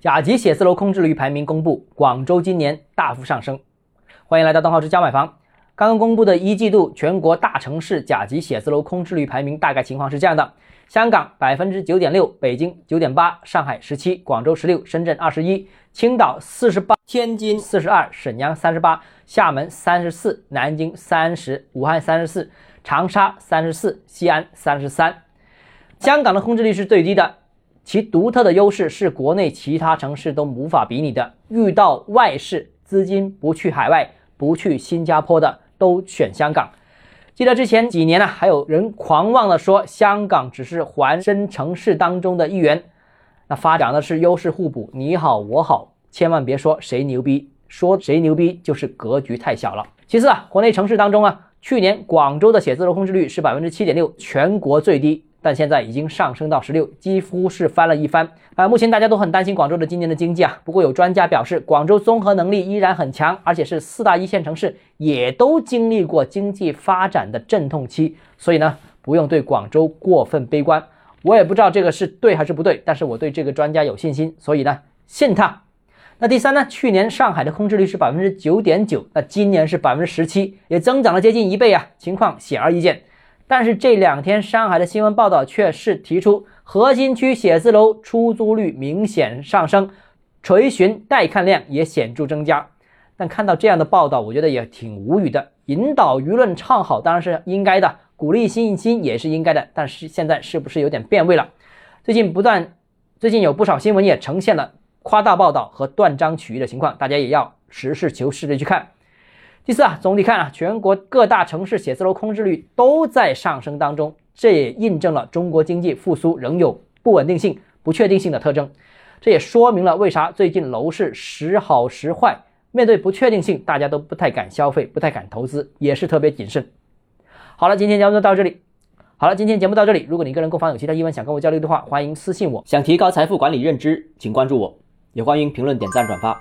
甲级写字楼空置率排名公布，广州今年大幅上升。欢迎来到邓浩之家买房。刚刚公布的一季度全国大城市甲级写字楼空置率排名大概情况是这样的：香港百分之九点六，北京九点八，上海十七，广州十六，深圳二十一，青岛四十八，天津四十二，沈阳三十八，厦门三十四，南京三十，武汉三十四，长沙三十四，西安三十三。香港的空置率是最低的，其独特的优势是国内其他城市都无法比拟的。遇到外市资金不去海外、不去新加坡的。都选香港。记得之前几年呢，还有人狂妄的说香港只是环深城市当中的一员，那发展的是优势互补，你好我好，千万别说谁牛逼，说谁牛逼就是格局太小了。其次啊，国内城市当中啊，去年广州的写字楼空置率是百分之七点六，全国最低。但现在已经上升到十六，几乎是翻了一番啊！目前大家都很担心广州的今年的经济啊。不过有专家表示，广州综合能力依然很强，而且是四大一线城市，也都经历过经济发展的阵痛期，所以呢，不用对广州过分悲观。我也不知道这个是对还是不对，但是我对这个专家有信心，所以呢，信他。那第三呢？去年上海的空置率是百分之九点九，那今年是百分之十七，也增长了接近一倍啊，情况显而易见。但是这两天上海的新闻报道却是提出，核心区写字楼出租率明显上升，垂询待看量也显著增加。但看到这样的报道，我觉得也挺无语的。引导舆论唱好当然是应该的，鼓励信心也是应该的。但是现在是不是有点变味了？最近不断，最近有不少新闻也呈现了夸大报道和断章取义的情况，大家也要实事求是的去看。第四啊，总体看啊，全国各大城市写字楼空置率都在上升当中，这也印证了中国经济复苏仍有不稳定性、不确定性的特征。这也说明了为啥最近楼市时好时坏，面对不确定性，大家都不太敢消费，不太敢投资，也是特别谨慎。好了，今天节目就到这里。好了，今天节目到这里。如果你个人购房有其他疑问想跟我交流的话，欢迎私信我。想提高财富管理认知，请关注我，也欢迎评论、点赞、转发。